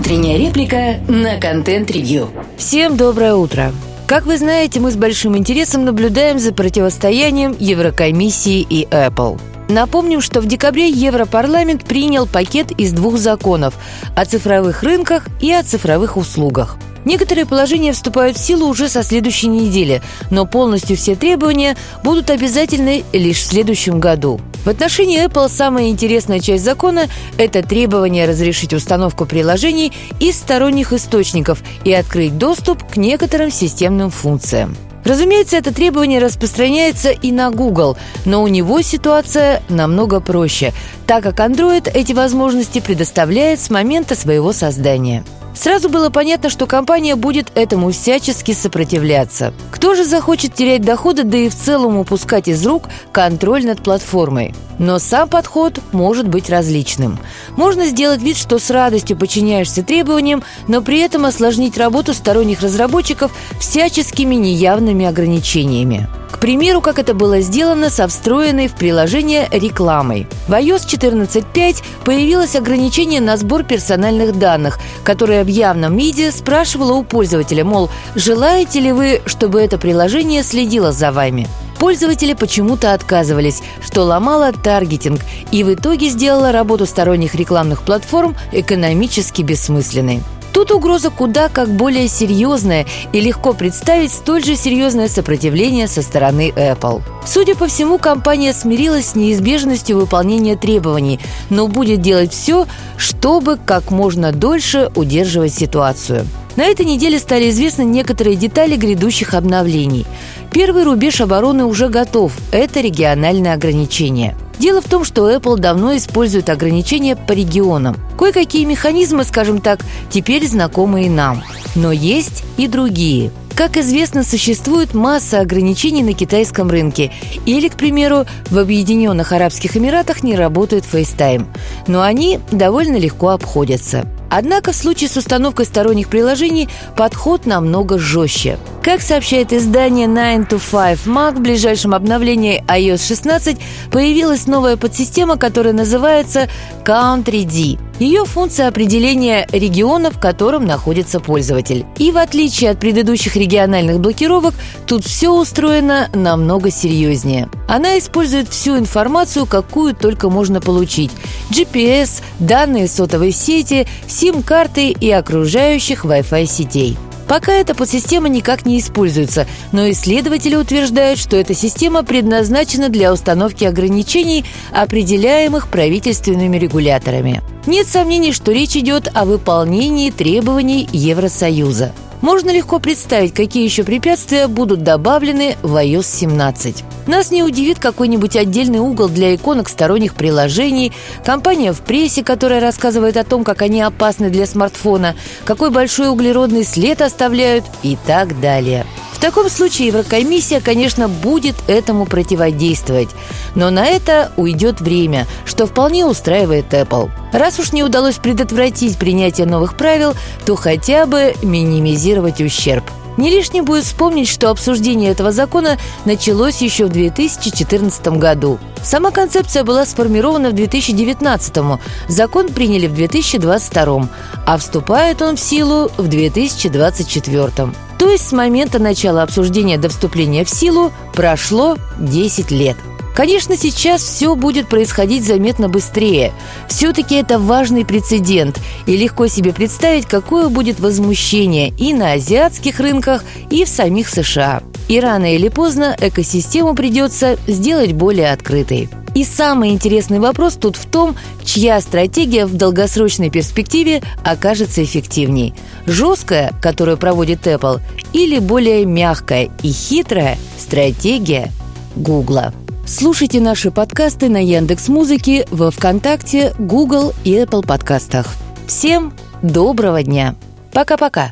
Утренняя реплика на контент-ревью. Всем доброе утро. Как вы знаете, мы с большим интересом наблюдаем за противостоянием Еврокомиссии и Apple. Напомним, что в декабре Европарламент принял пакет из двух законов о цифровых рынках и о цифровых услугах – Некоторые положения вступают в силу уже со следующей недели, но полностью все требования будут обязательны лишь в следующем году. В отношении Apple самая интересная часть закона – это требование разрешить установку приложений из сторонних источников и открыть доступ к некоторым системным функциям. Разумеется, это требование распространяется и на Google, но у него ситуация намного проще, так как Android эти возможности предоставляет с момента своего создания. Сразу было понятно, что компания будет этому всячески сопротивляться. Кто же захочет терять доходы, да и в целом упускать из рук контроль над платформой? Но сам подход может быть различным. Можно сделать вид, что с радостью подчиняешься требованиям, но при этом осложнить работу сторонних разработчиков всяческими неявными ограничениями. Примеру, как это было сделано со встроенной в приложение рекламой. В iOS 14.5 появилось ограничение на сбор персональных данных, которое в явном виде спрашивало у пользователя, мол, желаете ли вы, чтобы это приложение следило за вами? Пользователи почему-то отказывались, что ломало таргетинг и в итоге сделало работу сторонних рекламных платформ экономически бессмысленной. Тут угроза куда как более серьезная и легко представить столь же серьезное сопротивление со стороны Apple. Судя по всему, компания смирилась с неизбежностью выполнения требований, но будет делать все, чтобы как можно дольше удерживать ситуацию. На этой неделе стали известны некоторые детали грядущих обновлений. Первый рубеж обороны уже готов – это региональное ограничение. Дело в том, что Apple давно использует ограничения по регионам. Кое-какие механизмы, скажем так, теперь знакомы и нам. Но есть и другие. Как известно, существует масса ограничений на китайском рынке. Или, к примеру, в Объединенных Арабских Эмиратах не работает FaceTime. Но они довольно легко обходятся. Однако в случае с установкой сторонних приложений подход намного жестче. Как сообщает издание 9 to 5 Mac, в ближайшем обновлении iOS 16 появилась новая подсистема, которая называется Country D. Ее функция определения региона, в котором находится пользователь. И в отличие от предыдущих региональных блокировок, тут все устроено намного серьезнее. Она использует всю информацию, какую только можно получить. GPS, данные сотовой сети, сим-карты и окружающих Wi-Fi сетей. Пока эта подсистема никак не используется, но исследователи утверждают, что эта система предназначена для установки ограничений, определяемых правительственными регуляторами. Нет сомнений, что речь идет о выполнении требований Евросоюза. Можно легко представить, какие еще препятствия будут добавлены в iOS 17. Нас не удивит какой-нибудь отдельный угол для иконок сторонних приложений, компания в прессе, которая рассказывает о том, как они опасны для смартфона, какой большой углеродный след оставляют и так далее. В таком случае Еврокомиссия, конечно, будет этому противодействовать. Но на это уйдет время, что вполне устраивает Apple. Раз уж не удалось предотвратить принятие новых правил, то хотя бы минимизировать ущерб. Не лишним будет вспомнить, что обсуждение этого закона началось еще в 2014 году. Сама концепция была сформирована в 2019, закон приняли в 2022, а вступает он в силу в 2024. То есть с момента начала обсуждения до вступления в силу прошло 10 лет. Конечно, сейчас все будет происходить заметно быстрее. Все-таки это важный прецедент, и легко себе представить, какое будет возмущение и на азиатских рынках, и в самих США. И рано или поздно экосистему придется сделать более открытой. И самый интересный вопрос тут в том, чья стратегия в долгосрочной перспективе окажется эффективней. Жесткая, которую проводит Apple, или более мягкая и хитрая стратегия Гугла. Слушайте наши подкасты на Яндекс Музыке, во ВКонтакте, Google и Apple подкастах. Всем доброго дня! Пока-пока!